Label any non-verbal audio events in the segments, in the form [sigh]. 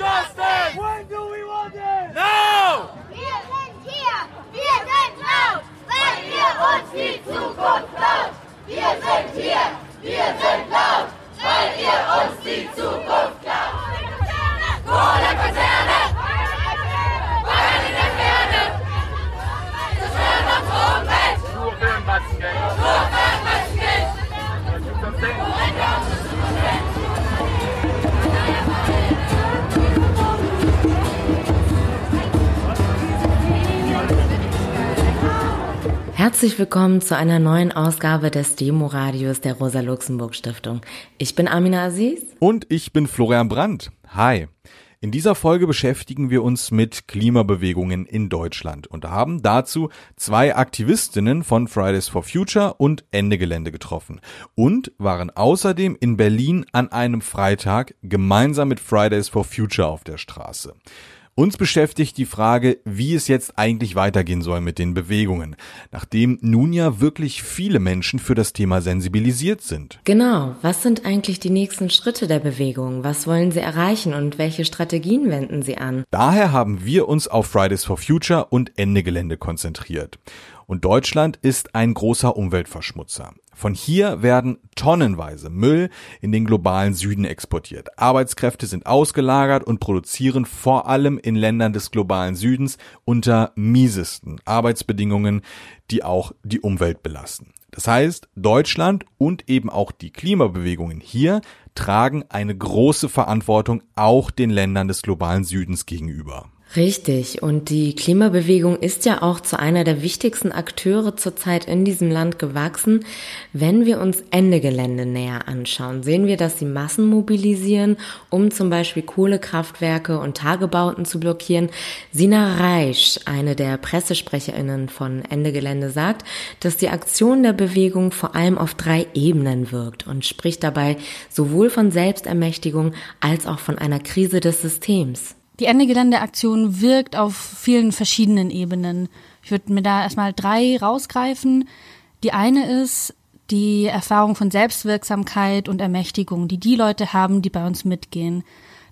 Justice! When do we want it? Now! Wir sind hier, wir sind laut, weil ihr uns die Zukunft klaut. Wir sind hier, wir sind laut, weil ihr uns Herzlich willkommen zu einer neuen Ausgabe des Demo-Radios der Rosa-Luxemburg-Stiftung. Ich bin Amina Aziz. Und ich bin Florian Brandt. Hi. In dieser Folge beschäftigen wir uns mit Klimabewegungen in Deutschland und haben dazu zwei Aktivistinnen von Fridays for Future und Ende Gelände getroffen und waren außerdem in Berlin an einem Freitag gemeinsam mit Fridays for Future auf der Straße. Uns beschäftigt die Frage, wie es jetzt eigentlich weitergehen soll mit den Bewegungen, nachdem nun ja wirklich viele Menschen für das Thema sensibilisiert sind. Genau, was sind eigentlich die nächsten Schritte der Bewegung? Was wollen sie erreichen und welche Strategien wenden sie an? Daher haben wir uns auf Fridays for Future und Ende Gelände konzentriert. Und Deutschland ist ein großer Umweltverschmutzer. Von hier werden tonnenweise Müll in den globalen Süden exportiert. Arbeitskräfte sind ausgelagert und produzieren vor allem in Ländern des globalen Südens unter miesesten Arbeitsbedingungen, die auch die Umwelt belasten. Das heißt, Deutschland und eben auch die Klimabewegungen hier tragen eine große Verantwortung auch den Ländern des globalen Südens gegenüber. Richtig, und die Klimabewegung ist ja auch zu einer der wichtigsten Akteure zurzeit in diesem Land gewachsen. Wenn wir uns Ende Gelände näher anschauen, sehen wir, dass sie Massen mobilisieren, um zum Beispiel Kohlekraftwerke und Tagebauten zu blockieren. Sina Reisch, eine der Pressesprecherinnen von Ende Gelände, sagt, dass die Aktion der Bewegung vor allem auf drei Ebenen wirkt und spricht dabei sowohl von Selbstermächtigung als auch von einer Krise des Systems. Die Ende Gelände-Aktion wirkt auf vielen verschiedenen Ebenen. Ich würde mir da erstmal drei rausgreifen. Die eine ist die Erfahrung von Selbstwirksamkeit und Ermächtigung, die die Leute haben, die bei uns mitgehen.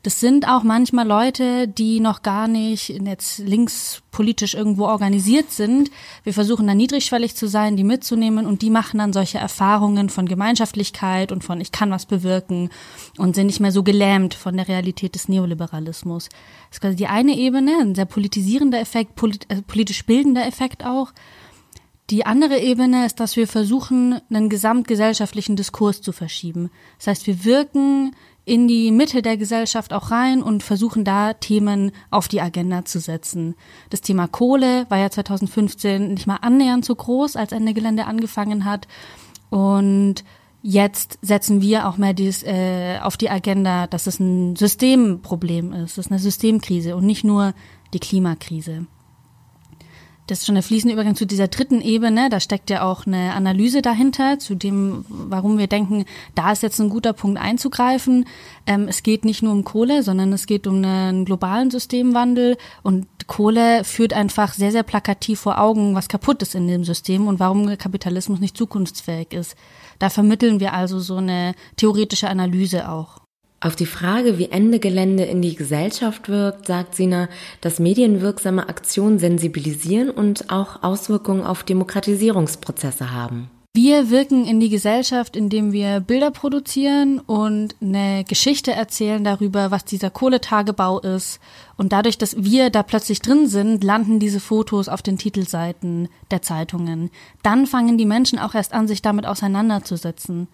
Das sind auch manchmal Leute, die noch gar nicht jetzt linkspolitisch irgendwo organisiert sind. Wir versuchen da niedrigschwellig zu sein, die mitzunehmen und die machen dann solche Erfahrungen von Gemeinschaftlichkeit und von ich kann was bewirken und sind nicht mehr so gelähmt von der Realität des Neoliberalismus. Das ist quasi die eine Ebene, ein sehr politisierender Effekt, äh, politisch bildender Effekt auch. Die andere Ebene ist, dass wir versuchen, einen gesamtgesellschaftlichen Diskurs zu verschieben. Das heißt, wir wirken in die Mitte der Gesellschaft auch rein und versuchen da Themen auf die Agenda zu setzen. Das Thema Kohle war ja 2015 nicht mal annähernd so groß, als Ende Gelände angefangen hat. Und jetzt setzen wir auch mehr dies, äh, auf die Agenda, dass es ein Systemproblem ist, es ist eine Systemkrise und nicht nur die Klimakrise. Das ist schon der fließende Übergang zu dieser dritten Ebene. Da steckt ja auch eine Analyse dahinter, zu dem, warum wir denken, da ist jetzt ein guter Punkt einzugreifen. Ähm, es geht nicht nur um Kohle, sondern es geht um einen globalen Systemwandel. Und Kohle führt einfach sehr, sehr plakativ vor Augen, was kaputt ist in dem System und warum Kapitalismus nicht zukunftsfähig ist. Da vermitteln wir also so eine theoretische Analyse auch. Auf die Frage, wie Ende Gelände in die Gesellschaft wirkt, sagt Sina, dass medienwirksame Aktionen sensibilisieren und auch Auswirkungen auf Demokratisierungsprozesse haben. Wir wirken in die Gesellschaft, indem wir Bilder produzieren und eine Geschichte erzählen darüber, was dieser Kohletagebau ist. Und dadurch, dass wir da plötzlich drin sind, landen diese Fotos auf den Titelseiten der Zeitungen. Dann fangen die Menschen auch erst an, sich damit auseinanderzusetzen.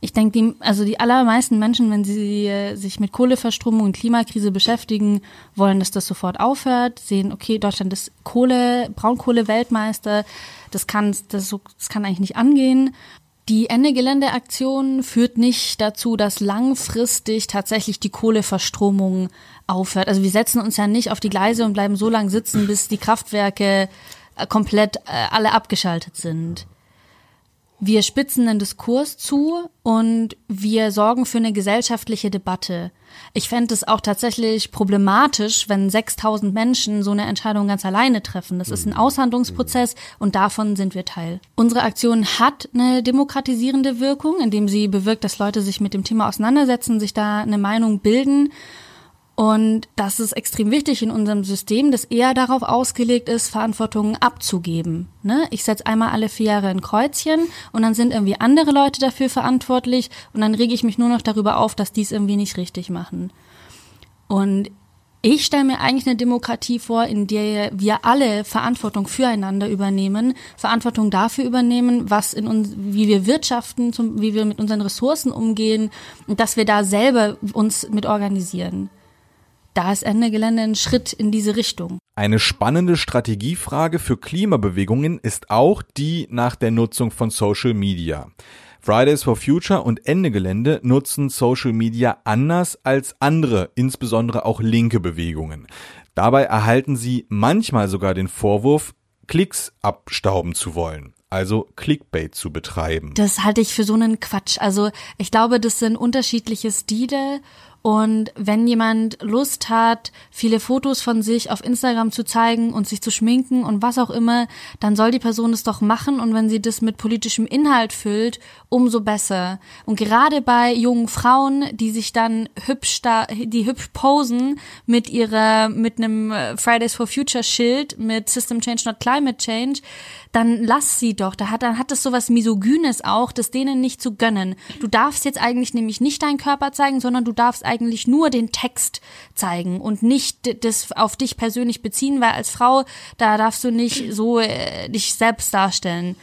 Ich denke, die, also die allermeisten Menschen, wenn sie äh, sich mit Kohleverstromung und Klimakrise beschäftigen, wollen, dass das sofort aufhört, sehen, okay, Deutschland ist Kohle, Braunkohle-Weltmeister, das kann, das, das kann eigentlich nicht angehen. Die Ende-Gelände-Aktion führt nicht dazu, dass langfristig tatsächlich die Kohleverstromung aufhört. Also wir setzen uns ja nicht auf die Gleise und bleiben so lange sitzen, bis die Kraftwerke äh, komplett äh, alle abgeschaltet sind. Wir spitzen den Diskurs zu und wir sorgen für eine gesellschaftliche Debatte. Ich fände es auch tatsächlich problematisch, wenn 6000 Menschen so eine Entscheidung ganz alleine treffen. Das ist ein Aushandlungsprozess und davon sind wir Teil. Unsere Aktion hat eine demokratisierende Wirkung, indem sie bewirkt, dass Leute sich mit dem Thema auseinandersetzen, sich da eine Meinung bilden Und das ist extrem wichtig in unserem System, das eher darauf ausgelegt ist, Verantwortung abzugeben. Ne? Ich setze einmal alle vier Jahre ein Kreuzchen und dann sind irgendwie andere Leute dafür verantwortlich und dann rege ich mich nur noch darüber auf, dass die es irgendwie nicht richtig machen. Und ich stelle mir eigentlich eine Demokratie vor, in der wir alle Verantwortung füreinander übernehmen, Verantwortung dafür übernehmen, was in uns, wie wir wirtschaften, zum, wie wir mit unseren Ressourcen umgehen und dass wir da selber uns mit organisieren. Da ist Ende Gelände ein Schritt in diese Richtung. Eine spannende Strategiefrage für Klimabewegungen ist auch die nach der Nutzung von Social Media. Fridays for Future und Ende Gelände nutzen Social Media anders als andere, insbesondere auch linke Bewegungen. Dabei erhalten sie manchmal sogar den Vorwurf, Klicks abstauben zu wollen also Clickbait zu betreiben. Das halte ich für so einen Quatsch. Also ich glaube, das sind unterschiedliche Stile und wenn jemand Lust hat, viele Fotos von sich auf Instagram zu zeigen und sich zu schminken und was auch immer, dann soll die Person es doch machen. Und wenn sie das mit politischem Inhalt füllt, umso besser. Und gerade bei jungen Frauen, die sich dann hübsch da, die hübsch posen mit ihrer, mit einem Fridays for Future Schild mit System Change, not Climate Change, dann lass sie doch. Da hat, dann hat das sowas Misogynes auch, das denen nicht zu gönnen. Du darfst jetzt eigentlich nämlich nicht deinen Körper zeigen, sondern du darfst eigentlich nur den Text zeigen und nicht das auf dich persönlich beziehen, weil als Frau, da darfst du nicht so äh, dich selbst darstellen.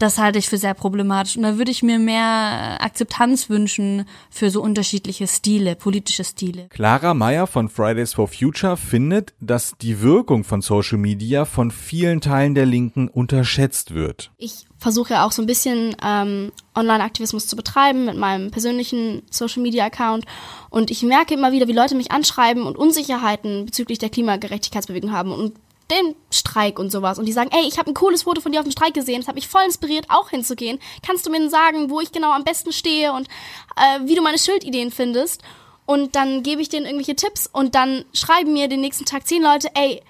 Das halte ich für sehr problematisch. Und da würde ich mir mehr Akzeptanz wünschen für so unterschiedliche Stile, politische Stile. Clara Meyer von Fridays for Future findet, dass die Wirkung von Social Media von vielen Teilen der Linken unterschätzt wird. Ich versuche ja auch so ein bisschen ähm, Online-Aktivismus zu betreiben mit meinem persönlichen Social-Media-Account. Und ich merke immer wieder, wie Leute mich anschreiben und Unsicherheiten bezüglich der Klimagerechtigkeitsbewegung haben. Und den Streik und sowas und die sagen, ey, ich habe ein cooles Foto von dir auf dem Streik gesehen, das hat mich voll inspiriert, auch hinzugehen. Kannst du mir sagen, wo ich genau am besten stehe und äh, wie du meine Schildideen findest? Und dann gebe ich denen irgendwelche Tipps und dann schreiben mir den nächsten Tag zehn Leute, ey,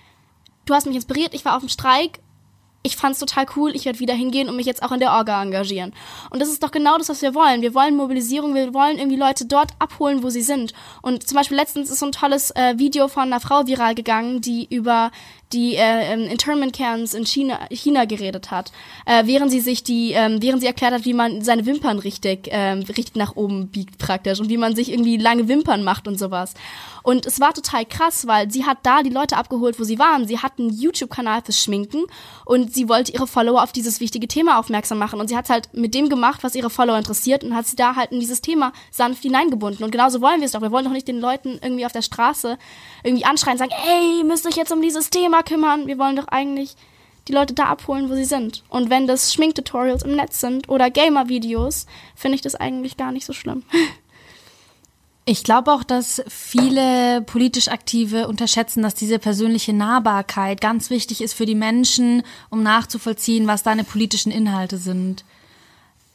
du hast mich inspiriert, ich war auf dem Streik, ich fand's total cool, ich werde wieder hingehen und mich jetzt auch in der Orga engagieren. Und das ist doch genau das, was wir wollen. Wir wollen Mobilisierung, wir wollen irgendwie Leute dort abholen, wo sie sind. Und zum Beispiel letztens ist so ein tolles äh, Video von einer Frau viral gegangen, die über die äh, ähm, Internment Camps in China, China geredet hat, äh, während sie sich die, ähm, während sie erklärt hat, wie man seine Wimpern richtig, ähm, richtig nach oben biegt praktisch und wie man sich irgendwie lange Wimpern macht und sowas. Und es war total krass, weil sie hat da die Leute abgeholt, wo sie waren. Sie hat einen YouTube-Kanal fürs Schminken und sie wollte ihre Follower auf dieses wichtige Thema aufmerksam machen. Und sie hat halt mit dem gemacht, was ihre Follower interessiert und hat sie da halt in dieses Thema sanft hineingebunden. Und genauso wollen wir es doch. Wir wollen doch nicht den Leuten irgendwie auf der Straße irgendwie anschreien, sagen, ey, müsst euch jetzt um dieses Thema kümmern. Wir wollen doch eigentlich die Leute da abholen, wo sie sind. Und wenn das Schminktutorials im Netz sind oder Gamer-Videos, finde ich das eigentlich gar nicht so schlimm. [laughs] Ich glaube auch, dass viele politisch Aktive unterschätzen, dass diese persönliche Nahbarkeit ganz wichtig ist für die Menschen, um nachzuvollziehen, was deine politischen Inhalte sind.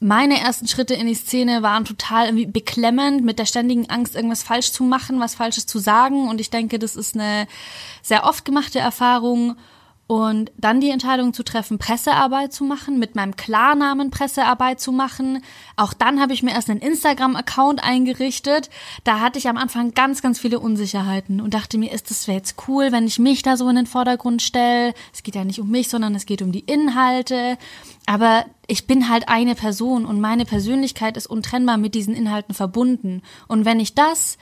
Meine ersten Schritte in die Szene waren total irgendwie beklemmend, mit der ständigen Angst, irgendwas falsch zu machen, was Falsches zu sagen. Und ich denke, das ist eine sehr oft gemachte Erfahrung. Und dann die Entscheidung zu treffen, Pressearbeit zu machen, mit meinem Klarnamen Pressearbeit zu machen. Auch dann habe ich mir erst einen Instagram-Account eingerichtet. Da hatte ich am Anfang ganz, ganz viele Unsicherheiten und dachte mir, ist das jetzt cool, wenn ich mich da so in den Vordergrund stelle? Es geht ja nicht um mich, sondern es geht um die Inhalte. Aber ich bin halt eine Person und meine Persönlichkeit ist untrennbar mit diesen Inhalten verbunden. Und wenn ich das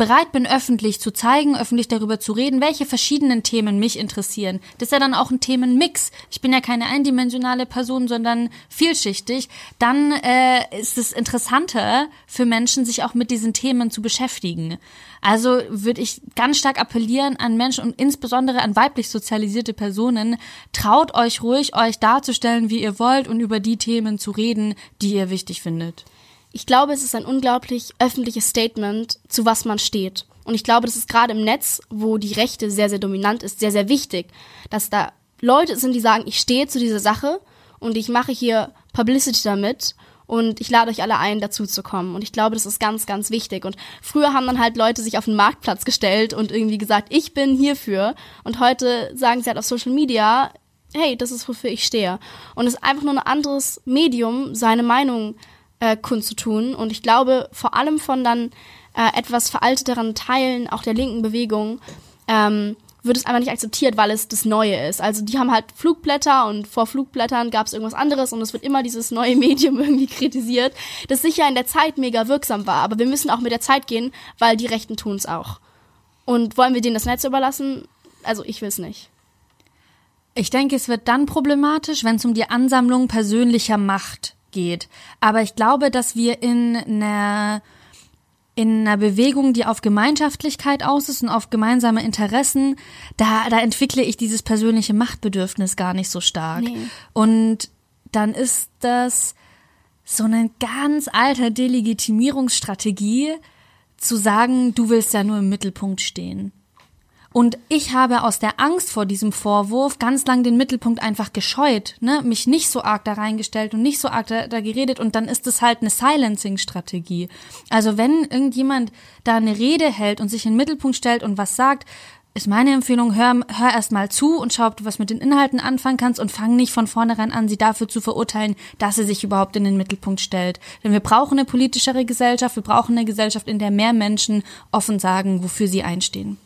bereit bin, öffentlich zu zeigen, öffentlich darüber zu reden, welche verschiedenen Themen mich interessieren. Das ist ja dann auch ein Themenmix. Ich bin ja keine eindimensionale Person, sondern vielschichtig. Dann äh, ist es interessanter für Menschen, sich auch mit diesen Themen zu beschäftigen. Also würde ich ganz stark appellieren an Menschen und insbesondere an weiblich sozialisierte Personen, traut euch ruhig, euch darzustellen, wie ihr wollt und über die Themen zu reden, die ihr wichtig findet ich glaube, es ist ein unglaublich öffentliches Statement, zu was man steht. Und ich glaube, das ist gerade im Netz, wo die Rechte sehr, sehr dominant ist, sehr, sehr wichtig, dass da Leute sind, die sagen, ich stehe zu dieser Sache und ich mache hier Publicity damit und ich lade euch alle ein, dazu zu kommen. Und ich glaube, das ist ganz, ganz wichtig. Und früher haben dann halt Leute sich auf den Marktplatz gestellt und irgendwie gesagt, ich bin hierfür. Und heute sagen sie halt auf Social Media, hey, das ist wofür ich stehe. Und es ist einfach nur ein anderes Medium, seine Meinung äh, kundzutun. Und ich glaube, vor allem von dann äh, etwas veralteteren Teilen auch der linken Bewegung ähm, wird es einfach nicht akzeptiert, weil es das Neue ist. Also die haben halt Flugblätter und vor Flugblättern gab es irgendwas anderes und es wird immer dieses neue [laughs] Medium irgendwie kritisiert, das sicher in der Zeit mega wirksam war. Aber wir müssen auch mit der Zeit gehen, weil die Rechten tun es auch. Und wollen wir denen das Netz überlassen? Also ich will es nicht. Ich denke, es wird dann problematisch, wenn es um die Ansammlung persönlicher Macht geht. Aber ich glaube, dass wir in einer in einer Bewegung, die auf Gemeinschaftlichkeit aus ist und auf gemeinsame Interessen, da, da entwickle ich dieses persönliche Machtbedürfnis gar nicht so stark. Nee. Und dann ist das so eine ganz alte Delegitimierungsstrategie, zu sagen, du willst ja nur im Mittelpunkt stehen. Und ich habe aus der Angst vor diesem Vorwurf ganz lang den Mittelpunkt einfach gescheut, ne? mich nicht so arg da reingestellt und nicht so arg da, da geredet und dann ist es halt eine Silencing-Strategie. Also wenn irgendjemand da eine Rede hält und sich in den Mittelpunkt stellt und was sagt, ist meine Empfehlung, hör, hör erst mal zu und schau, ob du was mit den Inhalten anfangen kannst und fang nicht von vornherein an, sie dafür zu verurteilen, dass sie sich überhaupt in den Mittelpunkt stellt. Denn wir brauchen eine politischere Gesellschaft, wir brauchen eine Gesellschaft, in der mehr Menschen offen sagen, wofür sie einstehen.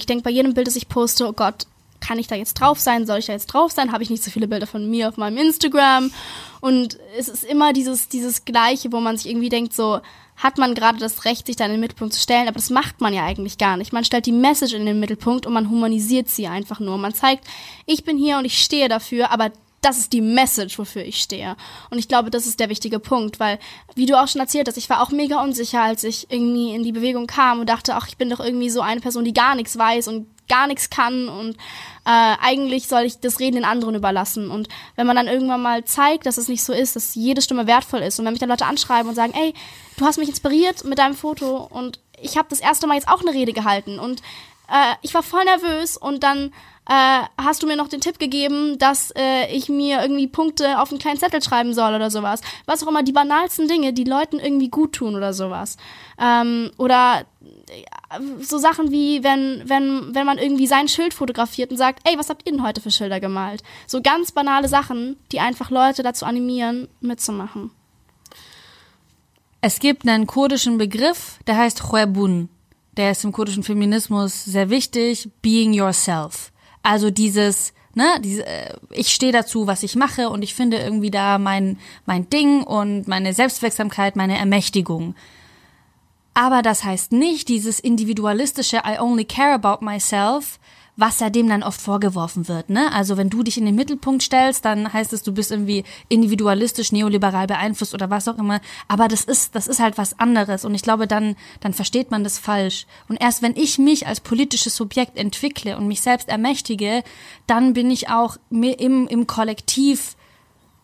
Ich denke bei jedem Bild, das ich poste, oh Gott, kann ich da jetzt drauf sein? Soll ich da jetzt drauf sein? Habe ich nicht so viele Bilder von mir auf meinem Instagram? Und es ist immer dieses, dieses Gleiche, wo man sich irgendwie denkt, so, hat man gerade das Recht, sich da in den Mittelpunkt zu stellen, aber das macht man ja eigentlich gar nicht. Man stellt die Message in den Mittelpunkt und man humanisiert sie einfach nur. Man zeigt, ich bin hier und ich stehe dafür, aber das ist die Message, wofür ich stehe. Und ich glaube, das ist der wichtige Punkt, weil, wie du auch schon erzählt hast, ich war auch mega unsicher, als ich irgendwie in die Bewegung kam und dachte, ach, ich bin doch irgendwie so eine Person, die gar nichts weiß und gar nichts kann und äh, eigentlich soll ich das Reden den anderen überlassen. Und wenn man dann irgendwann mal zeigt, dass es nicht so ist, dass jede Stimme wertvoll ist und wenn mich dann Leute anschreiben und sagen, ey, du hast mich inspiriert mit deinem Foto und ich habe das erste Mal jetzt auch eine Rede gehalten und äh, ich war voll nervös und dann äh, hast du mir noch den Tipp gegeben, dass äh, ich mir irgendwie Punkte auf einen kleinen Zettel schreiben soll oder sowas. Was auch immer, die banalsten Dinge, die Leuten irgendwie gut tun oder sowas. Ähm, oder äh, so Sachen wie, wenn, wenn, wenn man irgendwie sein Schild fotografiert und sagt, ey, was habt ihr denn heute für Schilder gemalt? So ganz banale Sachen, die einfach Leute dazu animieren, mitzumachen. Es gibt einen kurdischen Begriff, der heißt Khwebun. Der ist im kurdischen Feminismus sehr wichtig. Being yourself. Also dieses, ne, diese, äh, ich stehe dazu, was ich mache und ich finde irgendwie da mein, mein Ding und meine Selbstwirksamkeit, meine Ermächtigung. Aber das heißt nicht dieses individualistische I only care about myself, was ja dem dann oft vorgeworfen wird. Ne? Also wenn du dich in den Mittelpunkt stellst, dann heißt es, du bist irgendwie individualistisch, neoliberal beeinflusst oder was auch immer. Aber das ist, das ist halt was anderes. Und ich glaube, dann, dann versteht man das falsch. Und erst wenn ich mich als politisches Subjekt entwickle und mich selbst ermächtige, dann bin ich auch im, im Kollektiv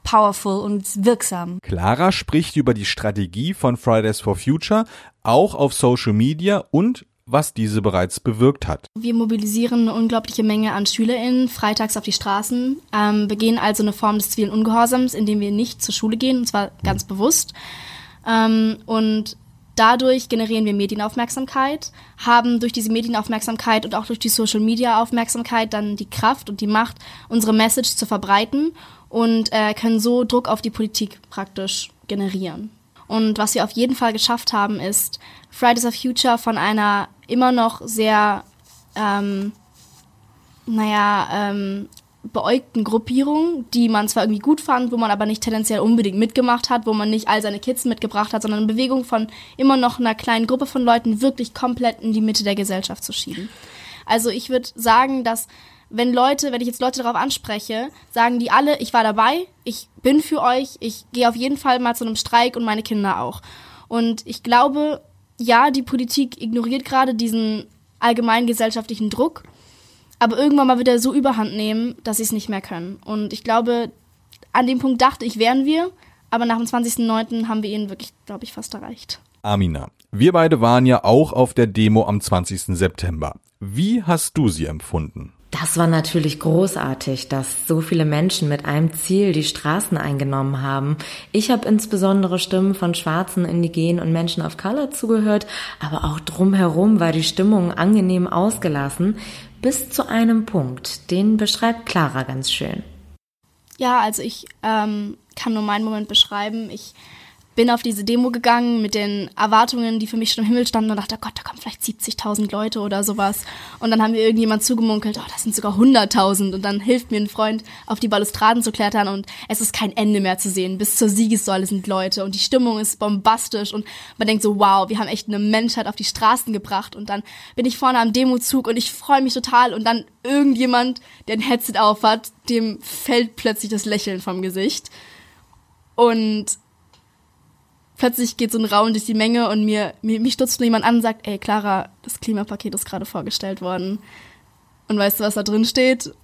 powerful und wirksam. Clara spricht über die Strategie von Fridays for Future auch auf Social Media und was diese bereits bewirkt hat. Wir mobilisieren eine unglaubliche Menge an SchülerInnen freitags auf die Straßen, ähm, begehen also eine Form des zivilen Ungehorsams, indem wir nicht zur Schule gehen, und zwar ganz bewusst. Ähm, und dadurch generieren wir Medienaufmerksamkeit, haben durch diese Medienaufmerksamkeit und auch durch die Social Media Aufmerksamkeit dann die Kraft und die Macht, unsere Message zu verbreiten und äh, können so Druck auf die Politik praktisch generieren. Und was wir auf jeden Fall geschafft haben, ist, Fridays for Future von einer immer noch sehr, ähm, naja, ähm, beäugten Gruppierung, die man zwar irgendwie gut fand, wo man aber nicht tendenziell unbedingt mitgemacht hat, wo man nicht all seine Kids mitgebracht hat, sondern eine Bewegung von immer noch einer kleinen Gruppe von Leuten wirklich komplett in die Mitte der Gesellschaft zu schieben. Also ich würde sagen, dass wenn Leute, wenn ich jetzt Leute darauf anspreche, sagen die alle, ich war dabei, ich bin für euch, ich gehe auf jeden Fall mal zu einem Streik und meine Kinder auch. Und ich glaube, ja, die Politik ignoriert gerade diesen allgemeinen gesellschaftlichen Druck, aber irgendwann mal wird er so überhand nehmen, dass sie es nicht mehr können. Und ich glaube, an dem Punkt dachte ich, wären wir, aber nach dem 20.09. haben wir ihn wirklich, glaube ich, fast erreicht. Amina, wir beide waren ja auch auf der Demo am 20. September. Wie hast du sie empfunden? Das war natürlich großartig, dass so viele Menschen mit einem Ziel die Straßen eingenommen haben. Ich habe insbesondere Stimmen von Schwarzen, Indigenen und Menschen of Color zugehört, aber auch drumherum war die Stimmung angenehm ausgelassen, bis zu einem Punkt, den beschreibt Clara ganz schön. Ja, also ich ähm, kann nur meinen Moment beschreiben. Ich bin auf diese Demo gegangen mit den Erwartungen, die für mich schon im Himmel standen und dachte, oh Gott, da kommen vielleicht 70.000 Leute oder sowas. Und dann haben mir irgendjemand zugemunkelt, oh, das sind sogar 100.000. Und dann hilft mir ein Freund, auf die Balustraden zu klettern und es ist kein Ende mehr zu sehen. Bis zur Siegessäule sind Leute und die Stimmung ist bombastisch und man denkt so, wow, wir haben echt eine Menschheit auf die Straßen gebracht. Und dann bin ich vorne am Demozug und ich freue mich total und dann irgendjemand, der ein Headset aufhat, dem fällt plötzlich das Lächeln vom Gesicht. Und plötzlich geht so ein Raum durch die Menge und mir, mir mich stutzt nur jemand an und sagt, ey Clara, das Klimapaket ist gerade vorgestellt worden. Und weißt du, was da drin steht?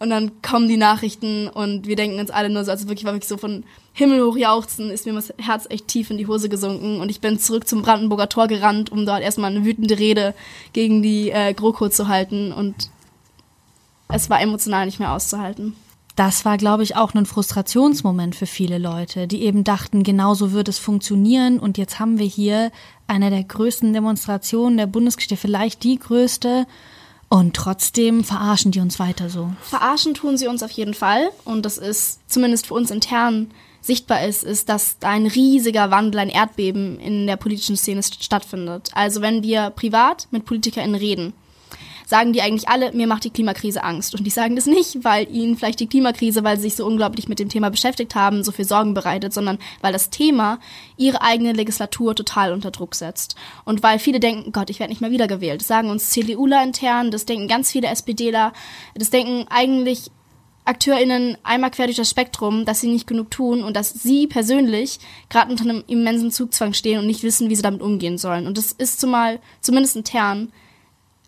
Und dann kommen die Nachrichten und wir denken uns alle nur so, also wirklich war wirklich so von Himmel hoch jauchzen, ist mir das Herz echt tief in die Hose gesunken und ich bin zurück zum Brandenburger Tor gerannt, um dort erstmal eine wütende Rede gegen die äh, GroKo zu halten und es war emotional nicht mehr auszuhalten das war, glaube ich, auch ein Frustrationsmoment für viele Leute, die eben dachten, genau so wird es funktionieren. Und jetzt haben wir hier eine der größten Demonstrationen der Bundesgeschichte, vielleicht die größte. Und trotzdem verarschen die uns weiter so. Verarschen tun sie uns auf jeden Fall. Und das ist zumindest für uns intern sichtbar ist, ist, dass da ein riesiger Wandel, ein Erdbeben in der politischen Szene stattfindet. Also wenn wir privat mit PolitikerInnen reden, sagen die eigentlich alle, mir macht die Klimakrise Angst. Und die sagen das nicht, weil ihnen vielleicht die Klimakrise, weil sie sich so unglaublich mit dem Thema beschäftigt haben, so viel Sorgen bereitet, sondern weil das Thema ihre eigene Legislatur total unter Druck setzt. Und weil viele denken, Gott, ich werde nicht mehr wiedergewählt. Das sagen uns CDUler intern, das denken ganz viele SPDler, das denken eigentlich AkteurInnen einmal quer durch das Spektrum, dass sie nicht genug tun und dass sie persönlich gerade unter einem immensen Zugzwang stehen und nicht wissen, wie sie damit umgehen sollen. Und das ist zumal, zumindest intern,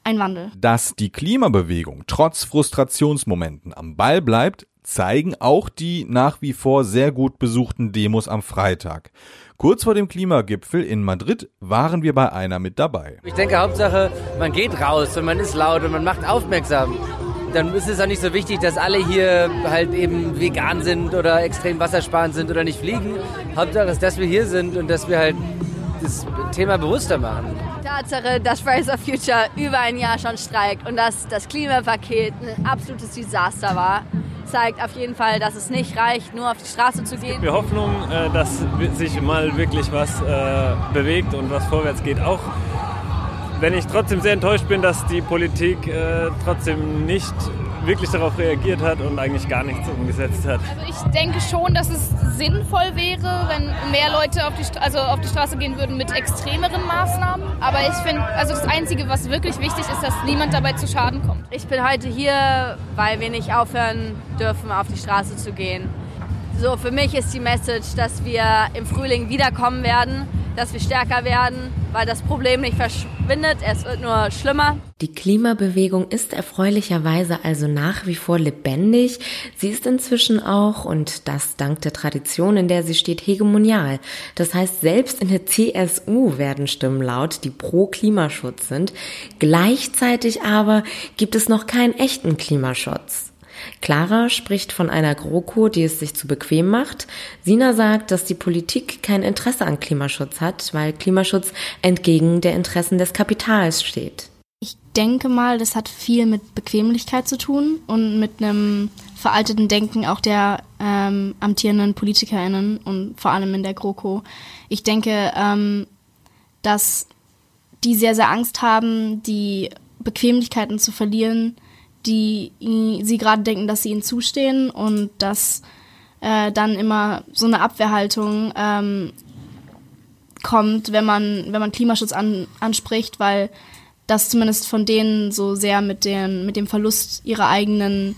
ein Wandel. Dass die Klimabewegung trotz Frustrationsmomenten am Ball bleibt, zeigen auch die nach wie vor sehr gut besuchten Demos am Freitag. Kurz vor dem Klimagipfel in Madrid waren wir bei einer mit dabei. Ich denke, Hauptsache, man geht raus und man ist laut und man macht aufmerksam. Dann ist es auch nicht so wichtig, dass alle hier halt eben vegan sind oder extrem wassersparend sind oder nicht fliegen. Hauptsache ist, dass wir hier sind und dass wir halt das Thema bewusster machen. Tatsache, dass Fridays for Future über ein Jahr schon streikt und dass das Klimapaket ein absolutes Desaster war, zeigt auf jeden Fall, dass es nicht reicht, nur auf die Straße zu gehen. Wir Hoffnung, äh, dass sich mal wirklich was äh, bewegt und was vorwärts geht. Auch wenn ich trotzdem sehr enttäuscht bin, dass die Politik äh, trotzdem nicht wirklich darauf reagiert hat und eigentlich gar nichts umgesetzt hat. Also ich denke schon, dass es sinnvoll wäre, wenn mehr Leute auf die, also auf die Straße gehen würden mit extremeren Maßnahmen. Aber ich finde, also das Einzige, was wirklich wichtig ist, dass niemand dabei zu Schaden kommt. Ich bin heute hier, weil wir nicht aufhören dürfen, auf die Straße zu gehen. So, für mich ist die Message, dass wir im Frühling wiederkommen werden, dass wir stärker werden, weil das Problem nicht verschwindet, es wird nur schlimmer. Die Klimabewegung ist erfreulicherweise also nach wie vor lebendig. Sie ist inzwischen auch, und das dank der Tradition, in der sie steht, hegemonial. Das heißt, selbst in der CSU werden Stimmen laut, die pro Klimaschutz sind. Gleichzeitig aber gibt es noch keinen echten Klimaschutz. Clara spricht von einer GroKo, die es sich zu bequem macht. Sina sagt, dass die Politik kein Interesse an Klimaschutz hat, weil Klimaschutz entgegen der Interessen des Kapitals steht. Ich denke mal, das hat viel mit Bequemlichkeit zu tun und mit einem veralteten Denken auch der ähm, amtierenden PolitikerInnen und vor allem in der GroKo. Ich denke, ähm, dass die sehr, sehr Angst haben, die Bequemlichkeiten zu verlieren, die sie gerade denken, dass sie ihnen zustehen und dass äh, dann immer so eine Abwehrhaltung ähm, kommt, wenn man, wenn man Klimaschutz an, anspricht, weil das zumindest von denen so sehr mit, den, mit dem Verlust ihrer eigenen,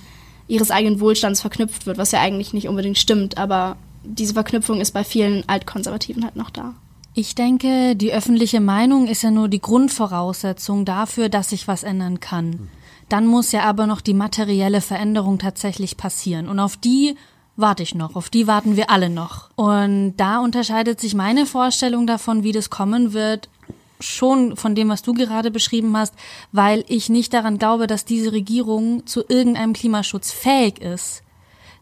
ihres eigenen Wohlstands verknüpft wird, was ja eigentlich nicht unbedingt stimmt, aber diese Verknüpfung ist bei vielen Altkonservativen halt noch da. Ich denke, die öffentliche Meinung ist ja nur die Grundvoraussetzung dafür, dass sich was ändern kann. Dann muss ja aber noch die materielle Veränderung tatsächlich passieren. Und auf die warte ich noch, auf die warten wir alle noch. Und da unterscheidet sich meine Vorstellung davon, wie das kommen wird, schon von dem, was du gerade beschrieben hast, weil ich nicht daran glaube, dass diese Regierung zu irgendeinem Klimaschutz fähig ist.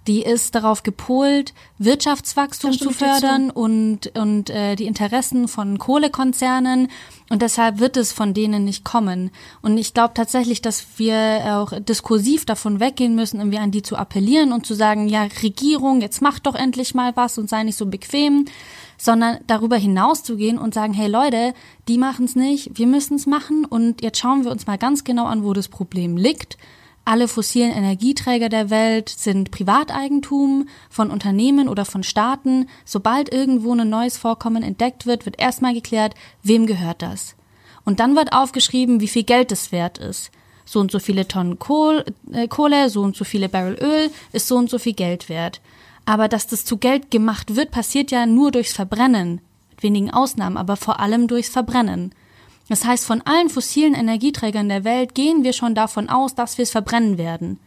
Die ist darauf gepolt, Wirtschaftswachstum zu fördern und, und äh, die Interessen von Kohlekonzernen. Und deshalb wird es von denen nicht kommen. Und ich glaube tatsächlich, dass wir auch diskursiv davon weggehen müssen, irgendwie an die zu appellieren und zu sagen, ja, Regierung, jetzt mach doch endlich mal was und sei nicht so bequem sondern darüber hinaus zu gehen und sagen, hey Leute, die machen es nicht, wir müssen es machen und jetzt schauen wir uns mal ganz genau an, wo das Problem liegt. Alle fossilen Energieträger der Welt sind Privateigentum von Unternehmen oder von Staaten. Sobald irgendwo ein neues Vorkommen entdeckt wird, wird erstmal geklärt, wem gehört das. Und dann wird aufgeschrieben, wie viel Geld es wert ist. So und so viele Tonnen Kohl, äh, Kohle, so und so viele Barrel Öl ist so und so viel Geld wert. Aber dass das zu Geld gemacht wird, passiert ja nur durchs Verbrennen. Mit wenigen Ausnahmen, aber vor allem durchs Verbrennen. Das heißt, von allen fossilen Energieträgern der Welt gehen wir schon davon aus, dass wir es verbrennen werden.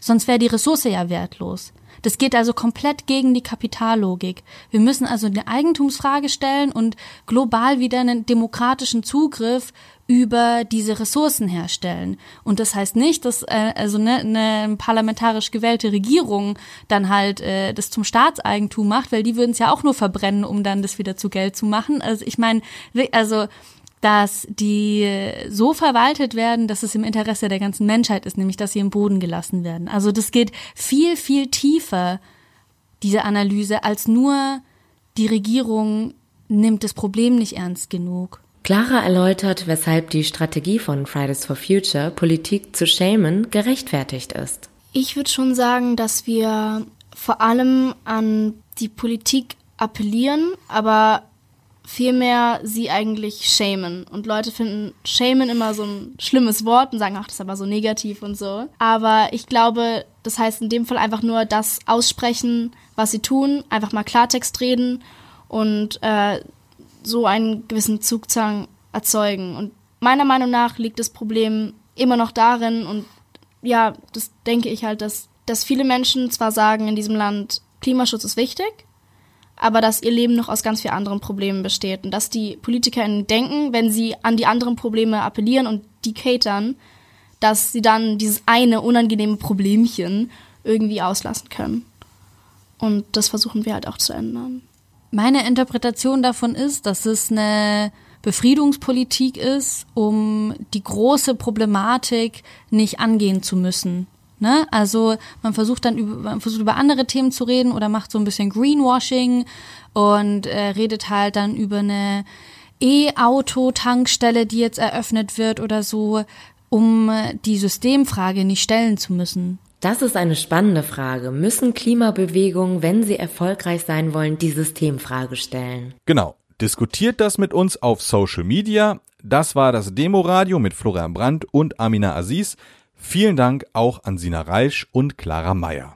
Sonst wäre die Ressource ja wertlos. Das geht also komplett gegen die Kapitallogik. Wir müssen also eine Eigentumsfrage stellen und global wieder einen demokratischen Zugriff über diese Ressourcen herstellen. Und das heißt nicht, dass äh, also ne, eine parlamentarisch gewählte Regierung dann halt äh, das zum Staatseigentum macht, weil die würden es ja auch nur verbrennen, um dann das wieder zu Geld zu machen. Also ich meine, also dass die so verwaltet werden, dass es im Interesse der ganzen Menschheit ist, nämlich dass sie im Boden gelassen werden. Also das geht viel, viel tiefer, diese Analyse, als nur die Regierung nimmt das Problem nicht ernst genug. Clara erläutert, weshalb die Strategie von Fridays for Future, Politik zu schämen, gerechtfertigt ist. Ich würde schon sagen, dass wir vor allem an die Politik appellieren, aber vielmehr sie eigentlich schämen. Und Leute finden schämen immer so ein schlimmes Wort und sagen, ach, das ist aber so negativ und so. Aber ich glaube, das heißt in dem Fall einfach nur das aussprechen, was sie tun, einfach mal Klartext reden und äh, so einen gewissen Zugzwang erzeugen. Und meiner Meinung nach liegt das Problem immer noch darin und ja, das denke ich halt, dass, dass viele Menschen zwar sagen in diesem Land, Klimaschutz ist wichtig, aber dass ihr Leben noch aus ganz vielen anderen Problemen besteht und dass die PolitikerInnen denken, wenn sie an die anderen Probleme appellieren und die catern, dass sie dann dieses eine unangenehme Problemchen irgendwie auslassen können. Und das versuchen wir halt auch zu ändern. Meine Interpretation davon ist, dass es eine Befriedungspolitik ist, um die große Problematik nicht angehen zu müssen. Ne? Also man versucht dann über, man versucht über andere Themen zu reden oder macht so ein bisschen Greenwashing und äh, redet halt dann über eine E-Auto-Tankstelle, die jetzt eröffnet wird oder so, um die Systemfrage nicht stellen zu müssen. Das ist eine spannende Frage. Müssen Klimabewegungen, wenn sie erfolgreich sein wollen, die Systemfrage stellen? Genau. Diskutiert das mit uns auf Social Media. Das war das Demoradio mit Florian Brandt und Amina Aziz. Vielen Dank auch an Sina Reisch und Clara Meyer.